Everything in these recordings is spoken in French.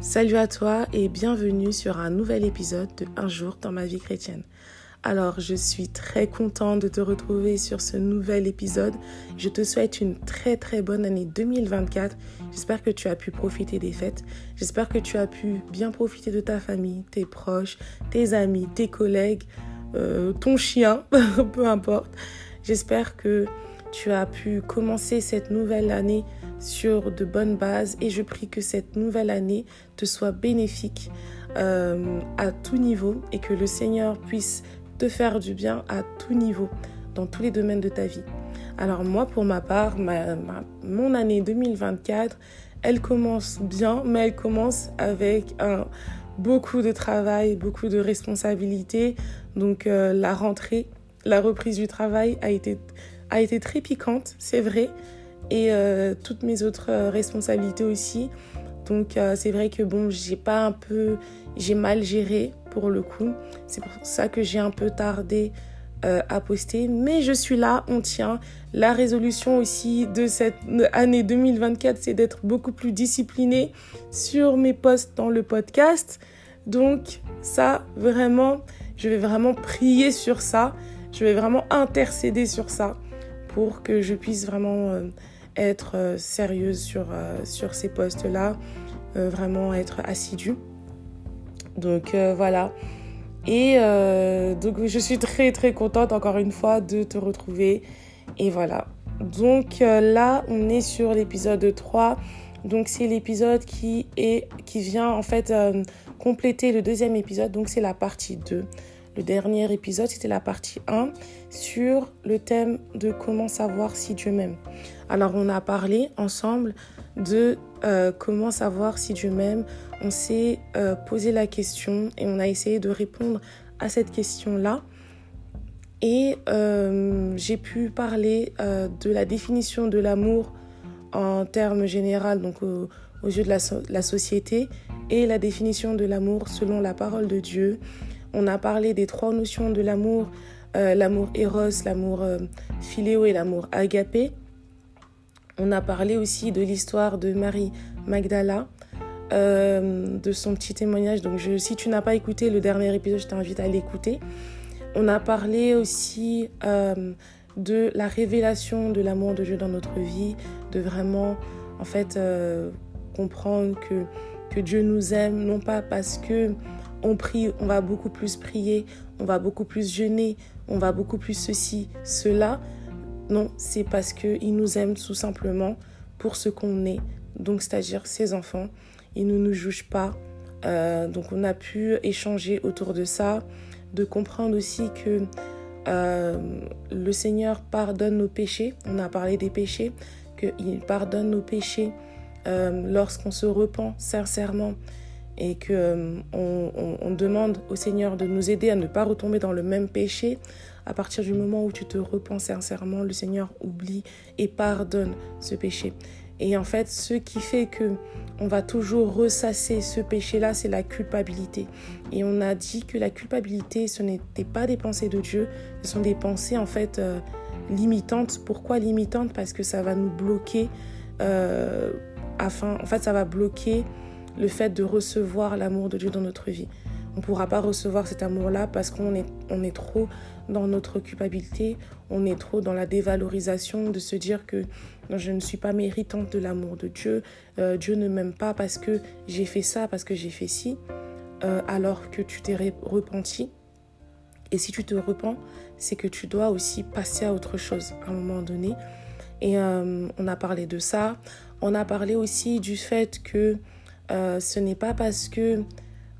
Salut à toi et bienvenue sur un nouvel épisode de Un jour dans ma vie chrétienne. Alors, je suis très contente de te retrouver sur ce nouvel épisode. Je te souhaite une très très bonne année 2024. J'espère que tu as pu profiter des fêtes. J'espère que tu as pu bien profiter de ta famille, tes proches, tes amis, tes collègues, euh, ton chien, peu importe. J'espère que tu as pu commencer cette nouvelle année sur de bonnes bases et je prie que cette nouvelle année te soit bénéfique euh, à tout niveau et que le Seigneur puisse te faire du bien à tout niveau dans tous les domaines de ta vie. Alors moi pour ma part, mon année 2024, elle commence bien, mais elle commence avec beaucoup de travail, beaucoup de responsabilités. Donc euh, la rentrée, la reprise du travail a été très piquante, c'est vrai et euh, toutes mes autres euh, responsabilités aussi. Donc euh, c'est vrai que bon, j'ai pas un peu, j'ai mal géré pour le coup. C'est pour ça que j'ai un peu tardé à poster, mais je suis là, on tient. La résolution aussi de cette année 2024, c'est d'être beaucoup plus disciplinée sur mes posts dans le podcast. Donc ça, vraiment, je vais vraiment prier sur ça. Je vais vraiment intercéder sur ça pour que je puisse vraiment être euh, sérieuse sur, euh, sur ces postes-là, euh, vraiment être assidue. Donc voilà. Et donc je suis très très contente encore une fois de te retrouver. Et voilà. Donc là, on est sur l'épisode 3. Donc c'est l'épisode qui est qui vient en fait compléter le deuxième épisode. Donc c'est la partie 2. Le dernier épisode, c'était la partie 1 sur le thème de comment savoir si Dieu m'aime. Alors on a parlé ensemble de euh, comment savoir si Dieu m'aime. On s'est euh, posé la question et on a essayé de répondre à cette question-là. Et euh, j'ai pu parler de la définition de l'amour en termes généraux, donc aux yeux de la société, et la définition de l'amour selon la parole de Dieu. On a parlé des trois notions de l'amour, euh, l'amour éros, l'amour euh, philéo et l'amour agapé. On a parlé aussi de l'histoire de Marie Magdala, euh, de son petit témoignage. Donc si tu n'as pas écouté le dernier épisode, je t'invite à l'écouter. On a parlé aussi de la révélation de l'amour de Dieu dans notre vie, de vraiment en fait comprendre que, que Dieu nous aime, non pas parce que on prie, on va beaucoup plus prier, on va beaucoup plus jeûner, on va beaucoup plus ceci, cela. Non, c'est parce qu'il nous aime tout simplement pour ce qu'on est, donc c'est-à-dire ses enfants. Il ne nous juge pas. Euh, donc on a pu échanger autour de ça, de comprendre aussi que euh, le Seigneur pardonne nos péchés. On a parlé des péchés, qu'il pardonne nos péchés euh, lorsqu'on se repent sincèrement et que euh, on, demande au Seigneur de nous aider à ne pas retomber dans le même péché, à partir du moment où tu te repens sincèrement, le Seigneur oublie et pardonne ce péché. Et en fait, ce qui fait que on va toujours ressasser ce péché-là, c'est la culpabilité. Et on a dit que la culpabilité, ce n'était pas des pensées de Dieu, ce sont des pensées en fait euh, limitantes. Pourquoi limitantes? Parce que ça va nous bloquer. Euh, en fait, ça va bloquer le fait de recevoir l'amour de Dieu dans notre vie. On ne pourra pas recevoir cet amour-là parce qu'on est, on est trop dans notre culpabilité, on est trop dans la dévalorisation de se dire que je ne suis pas méritante de l'amour de Dieu, euh, Dieu ne m'aime pas parce que j'ai fait ça, parce que j'ai fait ci, euh, alors que tu t'es repenti. Et si tu te repens, c'est que tu dois aussi passer à autre chose à un moment donné. Et euh, on a parlé de ça. On a parlé aussi du fait que euh, ce n'est pas parce que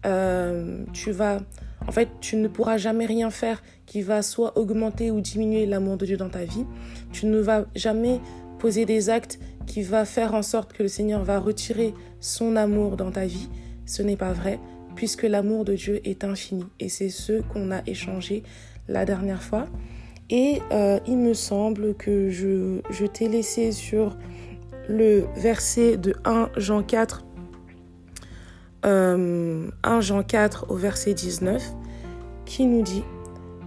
euh, tu vas... En fait, tu ne pourras jamais rien faire qui va soit augmenter ou diminuer l'amour de Dieu dans ta vie. Tu ne vas jamais poser des actes qui va faire en sorte que le Seigneur va retirer son amour dans ta vie. Ce n'est pas vrai, puisque l'amour de Dieu est infini. Et c'est ce qu'on a échangé la dernière fois. Et euh, il me semble que je, je t'ai laissé sur le verset de 1 Jean 4 1 euh, Jean 4 au verset 19 qui nous dit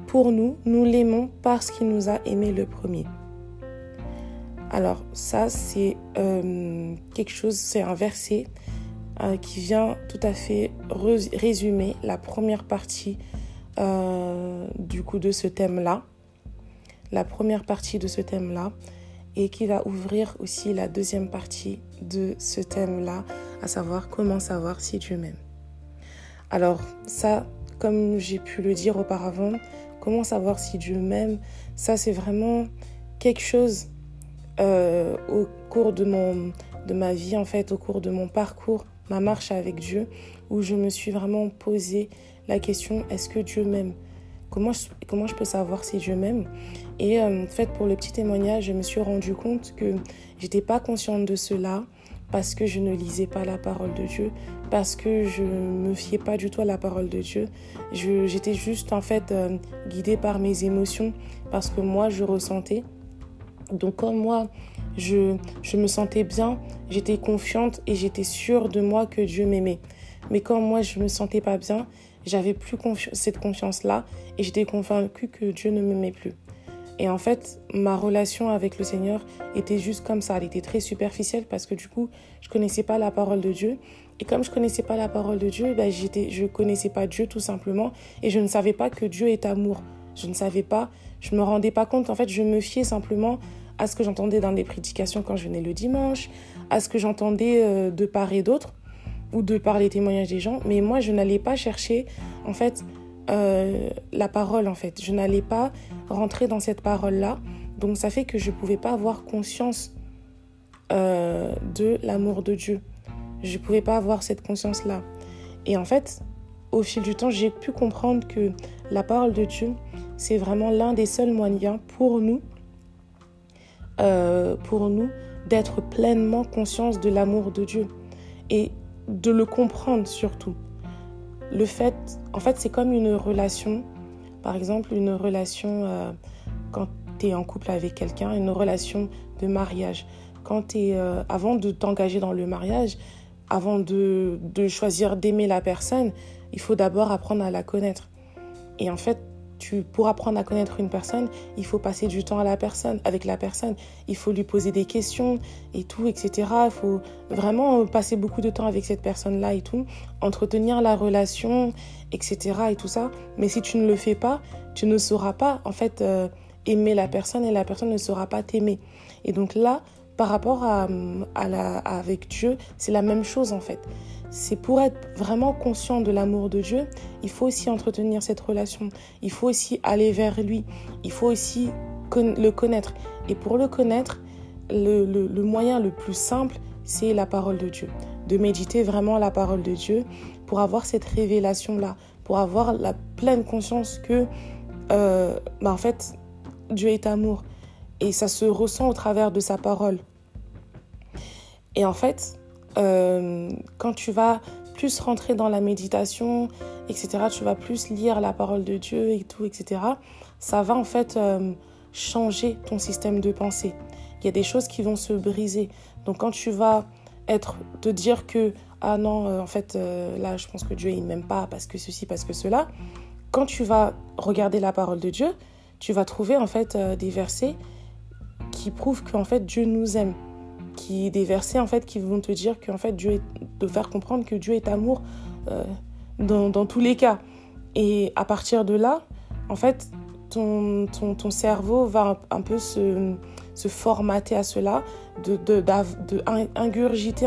Pour nous, nous l'aimons parce qu'il nous a aimé le premier. Alors ça, c'est euh, quelque chose, c'est un verset euh, qui vient tout à fait résumer la première partie du coup de ce thème-là. La première partie de ce thème-là et qui va ouvrir aussi la deuxième partie de ce thème-là, à savoir comment savoir si Dieu m'aime. Alors ça, comme j'ai pu le dire auparavant, comment savoir si Dieu m'aime, ça c'est vraiment quelque chose euh, au cours de, mon, de ma vie, en fait, au cours de mon parcours, ma marche avec Dieu, où je me suis vraiment posé la question, est-ce que Dieu m'aime? Comment je, comment je peux savoir si Dieu m'aime? Et euh, en fait, pour le petit témoignage, je me suis rendu compte que j'étais pas consciente de cela parce que je ne lisais pas la parole de Dieu, parce que je me fiais pas du tout à la parole de Dieu. J'étais juste en fait euh, guidée par mes émotions, parce que moi je ressentais. Donc comme moi, je, je me sentais bien, j'étais confiante et j'étais sûre de moi que Dieu m'aimait. Mais quand moi je me sentais pas bien, j'avais plus cette confiance-là et j'étais convaincue que Dieu ne m'aimait plus. Et en fait, ma relation avec le Seigneur était juste comme ça. Elle était très superficielle parce que du coup, je connaissais pas la parole de Dieu. Et comme je connaissais pas la parole de Dieu, ben j'étais, je connaissais pas Dieu tout simplement. Et je ne savais pas que Dieu est amour. Je ne savais pas, je me rendais pas compte. En fait, je me fiais simplement à ce que j'entendais dans les prédications quand je venais le dimanche, à ce que j'entendais euh, de part et d'autre, ou de par les témoignages des gens. Mais moi, je n'allais pas chercher, en fait, euh, la parole, en fait. Je n'allais pas rentrer dans cette parole-là. Donc, ça fait que je ne pouvais pas avoir conscience euh, de l'amour de Dieu. Je ne pouvais pas avoir cette conscience-là. Et en fait, au fil du temps, j'ai pu comprendre que la parole de Dieu, c'est vraiment l'un des seuls moyens pour nous, euh, pour nous, d'être pleinement conscience de l'amour de Dieu et de le comprendre surtout. Le fait, en fait, c'est comme une relation, par exemple, une relation euh, quand tu es en couple avec quelqu'un, une relation de mariage. Quand es, euh, avant de t'engager dans le mariage, avant de, de choisir d'aimer la personne, il faut d'abord apprendre à la connaître. Et en fait, tu, pour apprendre à connaître une personne, il faut passer du temps à la personne, avec la personne. Il faut lui poser des questions et tout, etc. Il faut vraiment passer beaucoup de temps avec cette personne-là et tout, entretenir la relation, etc. et tout ça. Mais si tu ne le fais pas, tu ne sauras pas, en fait, euh, aimer la personne et la personne ne saura pas t'aimer. Et donc là, par rapport à, avec Dieu, c'est la même chose en fait c'est pour être vraiment conscient de l'amour de Dieu, il faut aussi entretenir cette relation. Il faut aussi aller vers lui. Il faut aussi le connaître. Et pour le connaître, le, moyen le plus simple, c'est la parole de Dieu. De méditer vraiment la parole de Dieu pour avoir cette révélation-là, pour avoir la pleine conscience que, euh, bah, en fait, Dieu est amour. Et ça se ressent au travers de sa parole. Et en fait, euh, quand tu vas plus rentrer dans la méditation, etc., tu vas plus lire la parole de Dieu et tout, etc., ça va en fait euh, changer ton système de pensée. Il y a des choses qui vont se briser. Donc quand tu vas être, te dire que, ah non, euh, en fait, là, je pense que Dieu, il m'aime pas parce que ceci, parce que cela, quand tu vas regarder la parole de Dieu, tu vas trouver en fait des versets qui prouvent qu'en fait Dieu nous aime qui des versets en fait qui vont te dire que fait Dieu est, de faire comprendre que Dieu est amour euh, dans, dans, tous les cas. Et à partir de là, en fait, ton, ton, ton cerveau va un, peu se, se, formater à cela, de, de,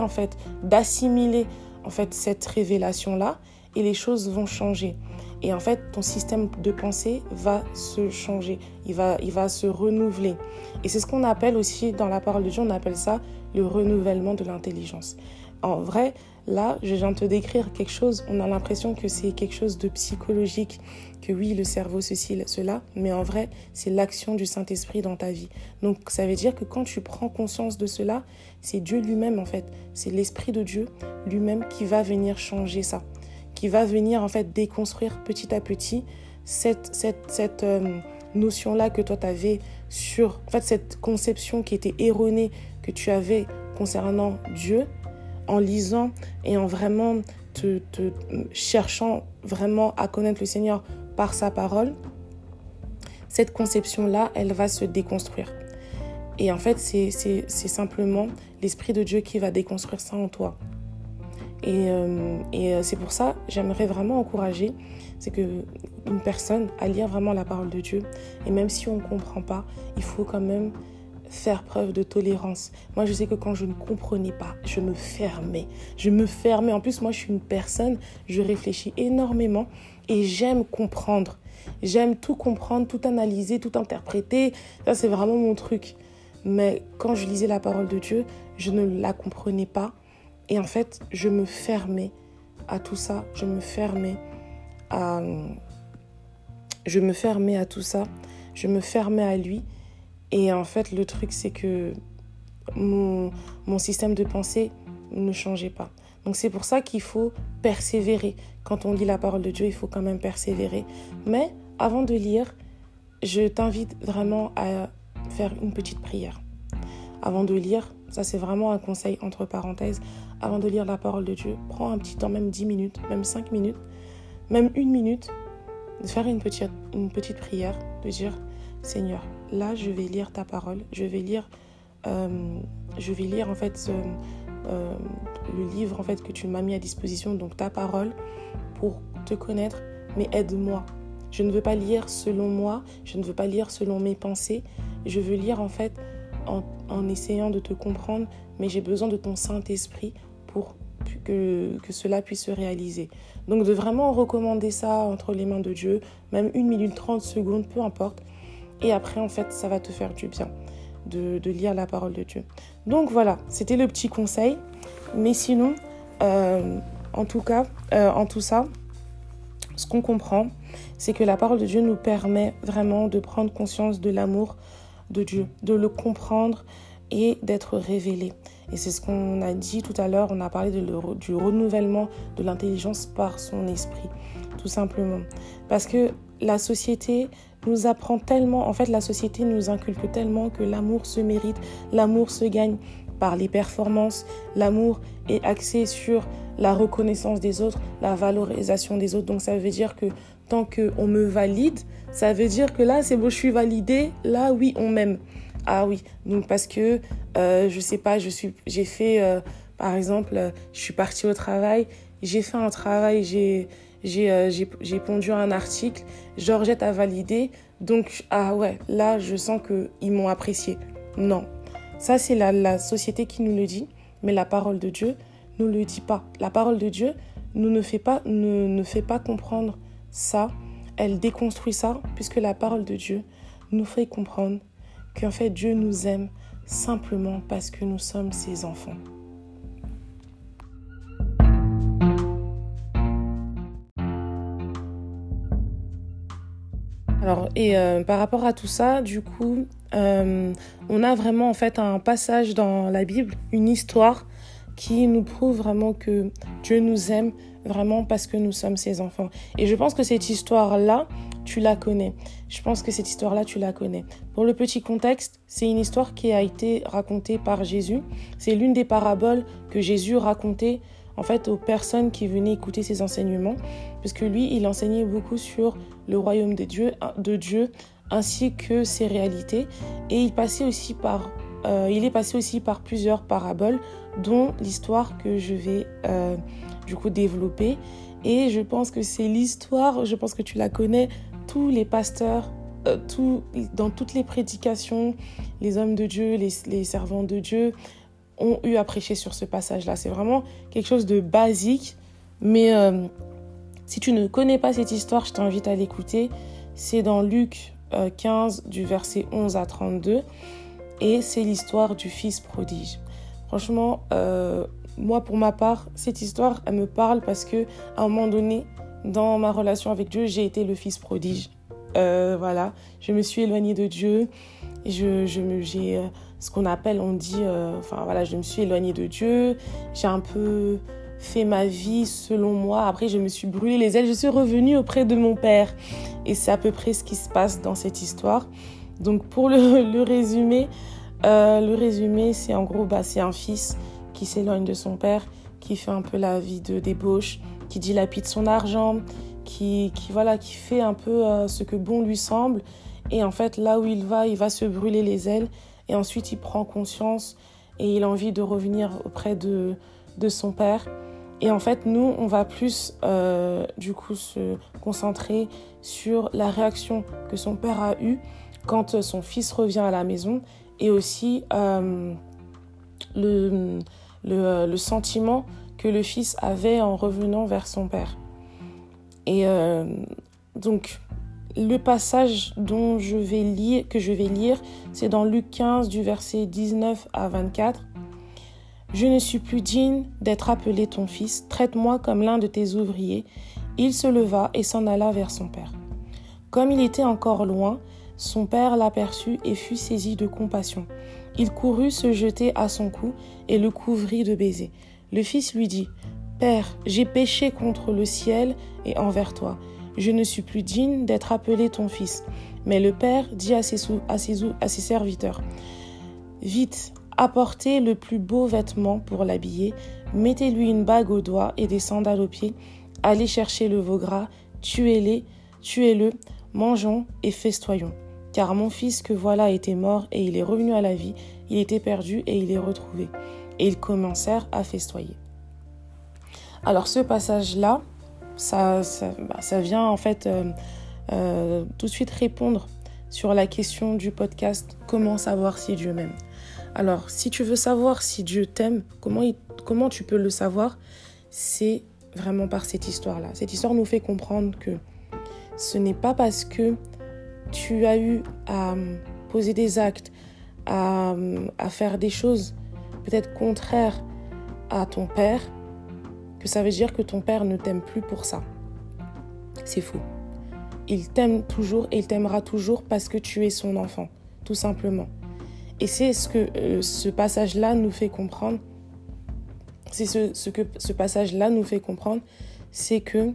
en fait, d'assimiler en fait cette révélation là, et les choses vont changer. Et en fait, ton système de pensée va se changer, il va, il va se renouveler. Et c'est ce qu'on appelle aussi dans la parole de Dieu, on appelle ça le renouvellement de l'intelligence. En vrai, là, je viens de te décrire quelque chose, on a l'impression que c'est quelque chose de psychologique, que oui, le cerveau, ceci, cela, mais en vrai, c'est l'action du Saint-Esprit dans ta vie. Donc, ça veut dire que quand tu prends conscience de cela, c'est Dieu lui-même, en fait, c'est l'Esprit de Dieu lui-même qui va venir changer ça, qui va venir, en fait, déconstruire petit à petit cette, cette, cette euh, notion-là que toi, tu avais sur, en fait, cette conception qui était erronée que tu avais concernant Dieu en lisant et en vraiment te, cherchant vraiment à connaître le Seigneur par sa parole, cette conception-là, elle va se déconstruire. Et en fait, c'est simplement l'Esprit de Dieu qui va déconstruire ça en toi. Et, et c'est pour ça, j'aimerais vraiment encourager, c'est que une personne à lire vraiment la parole de Dieu. Et même si on ne comprend pas, il faut quand même faire preuve de tolérance. Moi, je sais que quand je ne comprenais pas, je me fermais. Je me fermais. En plus, moi, je suis une personne, je réfléchis énormément et j'aime comprendre. J'aime tout comprendre, tout analyser, tout interpréter. Ça, c'est vraiment mon truc. Mais quand je lisais la parole de Dieu, je ne la comprenais pas. Et en fait, je me fermais à tout ça. Je me fermais à... Je me fermais à tout ça. Je me fermais à lui. Et en fait, le truc, c'est que mon, mon système de pensée ne changeait pas. Donc c'est pour ça qu'il faut persévérer. Quand on lit la parole de Dieu, il faut quand même persévérer. Mais avant de lire, je t'invite vraiment à faire une petite prière. Avant de lire, ça c'est vraiment un conseil entre parenthèses, avant de lire la parole de Dieu, prends un petit temps, même 10 minutes, même 5 minutes, même une minute, de faire une petite, une petite prière, de dire Seigneur, là, je vais lire ta parole, je vais lire, euh, je vais lire en fait euh, le livre en fait que tu m'as mis à disposition, donc ta parole, pour te connaître, mais aide-moi. Je ne veux pas lire selon moi, je ne veux pas lire selon mes pensées, je veux lire en fait en, en essayant de te comprendre, mais j'ai besoin de ton Saint-Esprit pour que, cela puisse se réaliser. Donc de vraiment recommander ça entre les mains de Dieu, même une minute, 30 secondes, peu importe, et après, en fait, ça va te faire du bien de, lire la parole de Dieu. Donc voilà, c'était le petit conseil. Mais sinon, euh, en tout cas, euh, en tout ça, ce qu'on comprend, c'est que la parole de Dieu nous permet vraiment de prendre conscience de l'amour de Dieu, de le comprendre et d'être révélé. Et c'est ce qu'on a dit tout à l'heure, on a parlé du renouvellement de l'intelligence par son esprit, tout simplement. Parce que la société nous apprend tellement, en fait la société nous inculque tellement que l'amour se mérite, l'amour se gagne par les performances, l'amour est axé sur la reconnaissance des autres, la valorisation des autres. Donc ça veut dire que tant qu'on me valide, ça veut dire que là c'est bon, je suis validée, là oui on m'aime. Ah oui, donc parce que euh, je sais pas, je suis, j'ai fait, euh, par exemple, je suis partie au travail, j'ai fait un travail, j'ai euh, j'ai pondu un article, Georgette a validé, donc ah ouais, là je sens qu'ils m'ont apprécié. Non, ça c'est la, la, société qui nous le dit, mais la parole de Dieu nous le dit pas. La parole de Dieu nous ne fait pas, ne, ne fait pas comprendre ça, elle déconstruit ça, puisque la parole de Dieu nous fait comprendre qu'en fait Dieu nous aime simplement parce que nous sommes ses enfants. Alors, et euh, par rapport à tout ça, du coup, euh, on a vraiment en fait un passage dans la Bible, une histoire qui nous prouve vraiment que Dieu nous aime vraiment parce que nous sommes ses enfants. Et je pense que cette histoire-là, tu la connais. Je pense que cette histoire-là, tu la connais. Pour le petit contexte, c'est une histoire qui a été racontée par Jésus. C'est l'une des paraboles que Jésus racontait en fait aux personnes qui venaient écouter ses enseignements, puisque lui, il enseignait beaucoup sur le royaume de Dieu, de Dieu ainsi que ses réalités, et il passait aussi par, euh, il est passé aussi par plusieurs paraboles, dont l'histoire que je vais euh, du coup développer. Et je pense que c'est l'histoire, je pense que tu la connais, tous les pasteurs, euh, dans toutes les prédications, les hommes de Dieu, les, servants de Dieu, ont eu à prêcher sur ce passage-là. C'est vraiment quelque chose de basique, mais euh, si tu ne connais pas cette histoire, je t'invite à l'écouter. C'est dans Luc 15 euh, du verset 11 à 32 et c'est l'histoire du fils prodige. Franchement, moi pour ma part, cette histoire, elle me parle parce que à un moment donné, dans ma relation avec Dieu, j'ai été le fils prodige. voilà, je me suis éloignée de Dieu je, je j'ai ce qu'on appelle, on dit, euh, enfin voilà, je me suis éloignée de Dieu, j'ai un peu fait ma vie selon moi. Après, je me suis brûlé les ailes, je suis revenue auprès de mon père. Et c'est à peu près ce qui se passe dans cette histoire. Donc pour le, résumé, euh, le résumé, c'est en gros, bah, c'est un fils qui s'éloigne de son père, qui fait un peu la vie de débauche, qui dilapide son argent, qui, qui voilà, qui fait un peu euh, ce que bon lui semble. Et en fait, là où il va, il va se brûler les ailes et ensuite, il prend conscience et il a envie de revenir auprès de, de son père. Et en fait, nous, on va plus, euh, du coup, se concentrer sur la réaction que son père a eue quand son fils revient à la maison et aussi euh, le, le, le, sentiment que le fils avait en revenant vers son père. Et euh, donc, le passage dont je vais lire, que je vais lire, c'est dans Luc 15 du verset 19 à 24. Je ne suis plus digne d'être appelé ton fils, traite-moi comme l'un de tes ouvriers. Il se leva et s'en alla vers son père. Comme il était encore loin, son père l'aperçut et fut saisi de compassion. Il courut se jeter à son cou et le couvrit de baisers. Le fils lui dit Père, j'ai péché contre le ciel et envers toi. Je ne suis plus digne d'être appelé ton fils. Mais le père dit à ses, serviteurs Vite, apportez le plus beau vêtement pour l'habiller, mettez-lui une bague au doigt et des sandales aux pieds, allez chercher le veau gras, tuez-les, tuez-le, mangeons et festoyons. Car mon fils que voilà était mort et il est revenu à la vie, il était perdu et il est retrouvé. Ils commencèrent à festoyer. Alors ce passage-là, ça, ça, bah, vient en fait euh, euh, tout de suite répondre sur la question du podcast Comment savoir si Dieu m'aime? Alors si tu veux savoir si Dieu t'aime, comment, comment tu peux le savoir? C'est vraiment par cette histoire-là. Cette histoire nous fait comprendre que ce n'est pas parce que tu as eu à poser des actes, à, faire des choses peut-être contraires à ton père, que ça veut dire que ton père ne t'aime plus pour ça. C'est faux. Il t'aime toujours et il t'aimera toujours parce que tu es son enfant, tout simplement. Et c'est ce que euh, ce passage-là nous fait comprendre. C'est ce, que ce passage-là nous fait comprendre, c'est que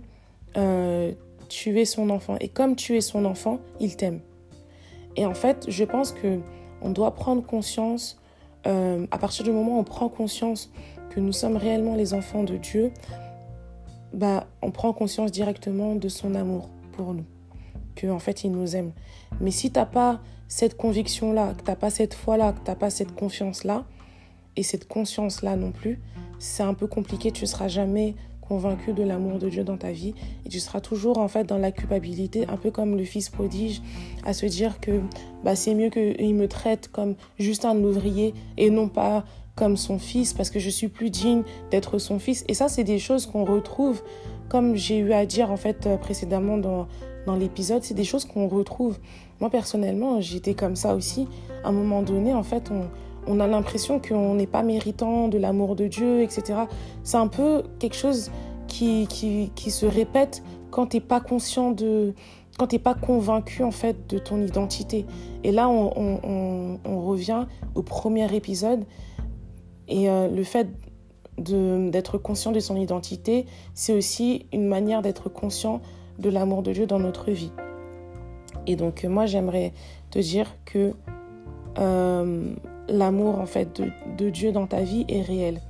euh, tu es son enfant. Et comme tu es son enfant, il t'aime. Et en fait, je pense que on doit prendre conscience, euh, à partir du moment où on prend conscience que nous sommes réellement les enfants de Dieu, bah, on prend conscience directement de son amour pour nous, que en fait il nous aime. Mais si tu n'as pas cette conviction-là, que tu n'as pas cette foi-là, que tu n'as pas cette confiance-là, et cette conscience-là non plus, c'est un peu compliqué, tu seras jamais convaincu de l'amour de Dieu dans ta vie et tu seras toujours en fait dans la culpabilité, un peu comme le fils prodige, à se dire que bah, c'est mieux qu'il me traite comme juste un ouvrier et non pas comme son fils parce que je suis plus digne d'être son fils. Et ça, c'est des choses qu'on retrouve, comme j'ai eu à dire en fait précédemment dans, dans l'épisode, c'est des choses qu'on retrouve. Moi personnellement, j'étais comme ça aussi. À un moment donné, en fait, on, on a l'impression qu'on n'est pas méritant de l'amour de Dieu, etc. C'est un peu quelque chose qui, qui, qui se répète quand tu n'es pas conscient de quand tu n'es pas convaincu en fait de ton identité. Et là, on, on, on, revient au premier épisode et euh, le fait d'être conscient de son identité, c'est aussi une manière d'être conscient de l'amour de Dieu dans notre vie. Et donc moi, j'aimerais te dire que euh, l'amour en fait de, Dieu dans ta vie est réel.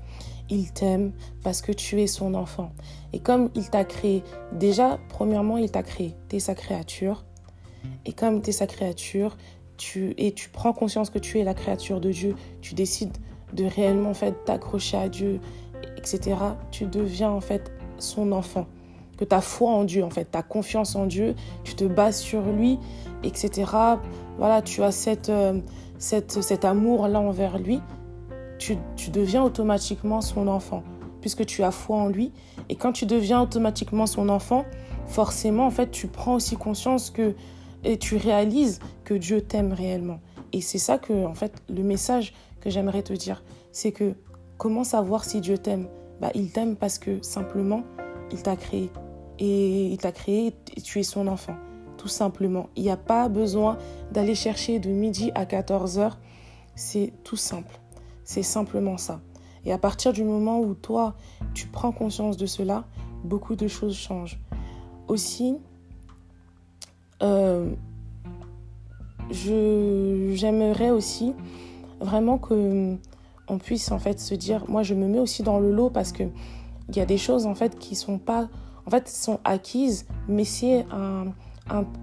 Il t'aime parce que tu es son enfant. Et comme il t'a créé, déjà, premièrement, il t'a créé, tu es sa créature. Et comme tu es sa créature, tu, et tu prends conscience que tu es la créature de Dieu, tu décides de réellement en fait t'accrocher à Dieu, etc. Tu deviens en fait son enfant. Que ta foi en Dieu, en fait, ta confiance en Dieu, tu te bases sur lui, etc. Voilà, tu as cette, euh, cet amour-là envers lui, tu, deviens automatiquement son enfant, puisque tu as foi en lui. Et quand tu deviens automatiquement son enfant, forcément, en fait, tu prends aussi conscience que et tu réalises que Dieu t'aime réellement. Et c'est ça que, en fait, le message que j'aimerais te dire, c'est que comment savoir si Dieu t'aime? Bah, Il t'aime parce que simplement, il t'a créé. Et il t'a créé et tu es son enfant tout simplement. Il n'y a pas besoin d'aller chercher de midi à 14h. C'est tout simple. C'est simplement ça. Et à partir du moment où toi, tu prends conscience de cela, beaucoup de choses changent. Aussi, euh, j'aimerais aussi vraiment que on puisse en fait se dire, moi je me mets aussi dans le lot parce que il y a des choses en fait qui sont pas, en fait sont acquises, mais c'est un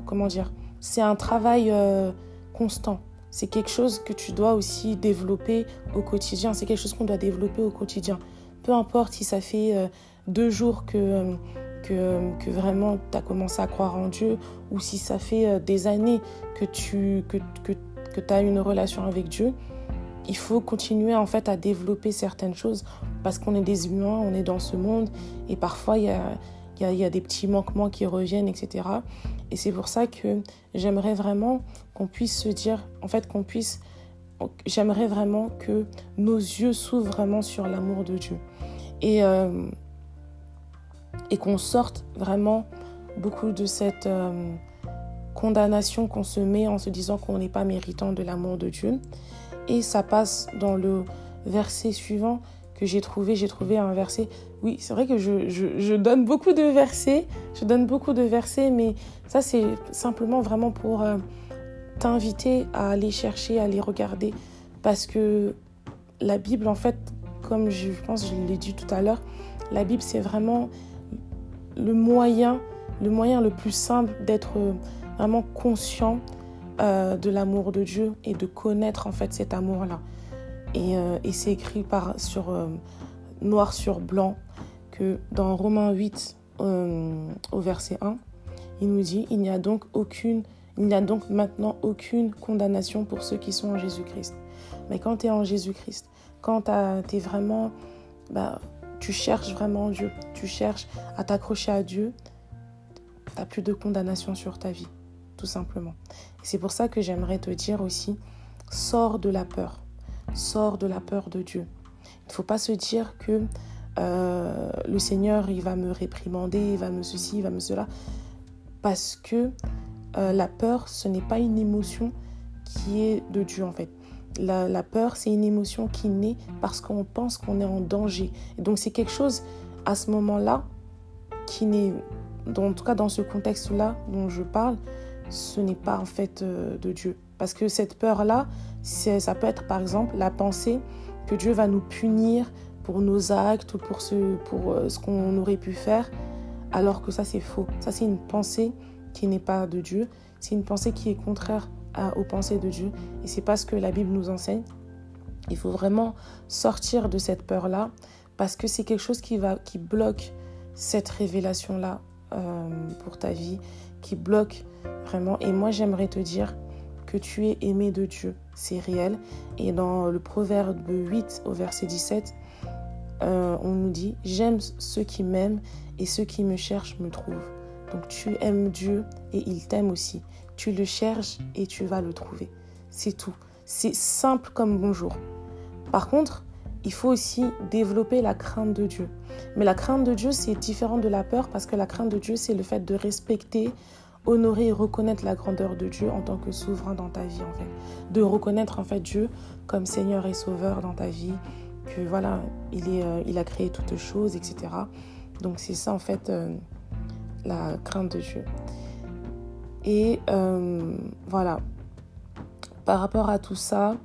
comment dire, c'est un travail euh, constant. C'est quelque chose que tu dois aussi développer au quotidien. C'est quelque chose qu'on doit développer au quotidien. Peu importe si ça fait deux jours que, que, vraiment tu as commencé à croire en Dieu ou si ça fait euh, des années que tu que, que, que as une relation avec Dieu, il faut continuer en fait à développer certaines choses parce qu'on est des humains, on est dans ce monde et parfois il y a, a, y a, des petits manquements qui reviennent, etc. Et c'est pour ça que j'aimerais vraiment qu'on puisse se dire, en fait, qu'on puisse, j'aimerais vraiment que nos yeux s'ouvrent vraiment sur l'amour de Dieu et, euh, qu'on sorte vraiment beaucoup de cette euh, condamnation qu'on se met en se disant qu'on n'est pas méritant de l'amour de Dieu. Et ça passe dans le verset suivant que j'ai trouvé. J'ai trouvé un verset. Oui, c'est vrai que je, je, donne beaucoup de versets. Je donne beaucoup de versets, mais ça, c'est simplement vraiment pour euh, t'inviter à aller chercher, à aller regarder. Parce que la Bible, en fait, comme je pense, je l'ai dit tout à l'heure, la Bible, c'est vraiment le moyen, le moyen le plus simple d'être vraiment conscient euh, de l'amour de Dieu et de connaître en fait cet amour-là. Et, euh, et c'est écrit par, sur, euh, noir sur blanc que dans Romains 8 au verset 1, il nous dit, il n'y a donc aucune, il n'y a donc maintenant aucune condamnation pour ceux qui sont en Jésus-Christ. Mais quand tu es en Jésus-Christ, quand tu vraiment, bah, tu cherches vraiment Dieu, tu cherches à t'accrocher à Dieu, tu n'as plus de condamnation sur ta vie tout simplement. C'est pour ça que j'aimerais te dire aussi, sors de la peur, sors de la peur de Dieu. Il ne faut pas se dire que euh, le Seigneur, il va me réprimander, il va me ceci, il va me cela, parce que euh, la peur, ce n'est pas une émotion qui est de Dieu en fait. La, peur, c'est une émotion qui naît parce qu'on pense qu'on est en danger. Et donc c'est quelque chose à ce moment-là qui n'est, en tout cas dans ce contexte-là dont je parle, ce n'est pas en fait euh, de Dieu. Parce que cette peur-là, ça peut être par exemple la pensée que Dieu va nous punir pour nos actes ou pour ce, pour euh, ce qu'on aurait pu faire, alors que ça c'est faux. Ça c'est une pensée qui n'est pas de Dieu, c'est une pensée qui est contraire aux pensées de Dieu et c'est pas ce que la Bible nous enseigne. Il faut vraiment sortir de cette peur-là parce que c'est quelque chose qui, va, qui bloque cette révélation-là euh, pour ta vie, qui bloque vraiment. Et moi, j'aimerais te dire que tu es aimé de Dieu. C'est réel. Et dans le proverbe 8 au verset 17, euh, on nous dit, j'aime ceux qui m'aiment et ceux qui me cherchent me trouvent. Donc tu aimes Dieu et il t'aime aussi. Tu le cherches et tu vas le trouver. C'est tout. C'est simple comme bonjour. Par contre, il faut aussi développer la crainte de Dieu. Mais la crainte de Dieu, c'est différent de la peur parce que la crainte de Dieu, c'est le fait de respecter, honorer et reconnaître la grandeur de Dieu en tant que souverain dans ta vie, en fait. De reconnaître, en fait, Dieu comme Seigneur et Sauveur dans ta vie, que voilà, il, euh, a créé toutes choses, etc. Donc, c'est ça, en fait, euh, la crainte de Dieu. Et euh, voilà, par rapport à tout ça,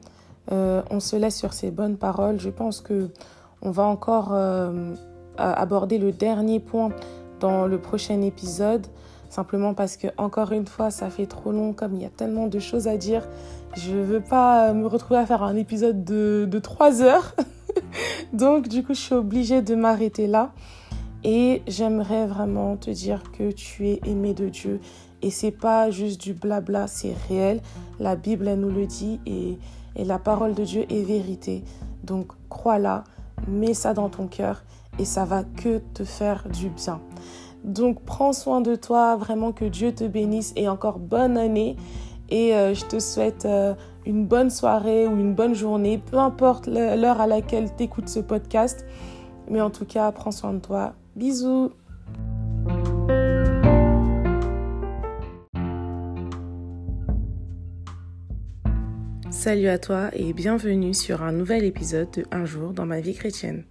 on se laisse sur ces bonnes paroles. Je pense que on va encore aborder le dernier point dans le prochain épisode. Simplement parce que, encore une fois, ça fait trop long, comme il y a tellement de choses à dire. Je ne veux pas me retrouver à faire un épisode de, de 3 heures. Donc, du coup, je suis obligée de m'arrêter là. Et j'aimerais vraiment te dire que tu es aimé de Dieu. Et c'est pas juste du blabla, c'est réel. La Bible, elle nous le dit. Et et la parole de Dieu est vérité. Donc crois-la, mets ça dans ton cœur et ça va que te faire du bien. Donc prends soin de toi, vraiment que Dieu te bénisse et encore bonne année. Et euh, je te souhaite euh, une bonne soirée ou une bonne journée, peu importe l'heure à laquelle tu écoutes ce podcast. Mais en tout cas, prends soin de toi. Bisous Salut à toi et bienvenue sur un nouvel épisode de Un jour dans ma vie chrétienne.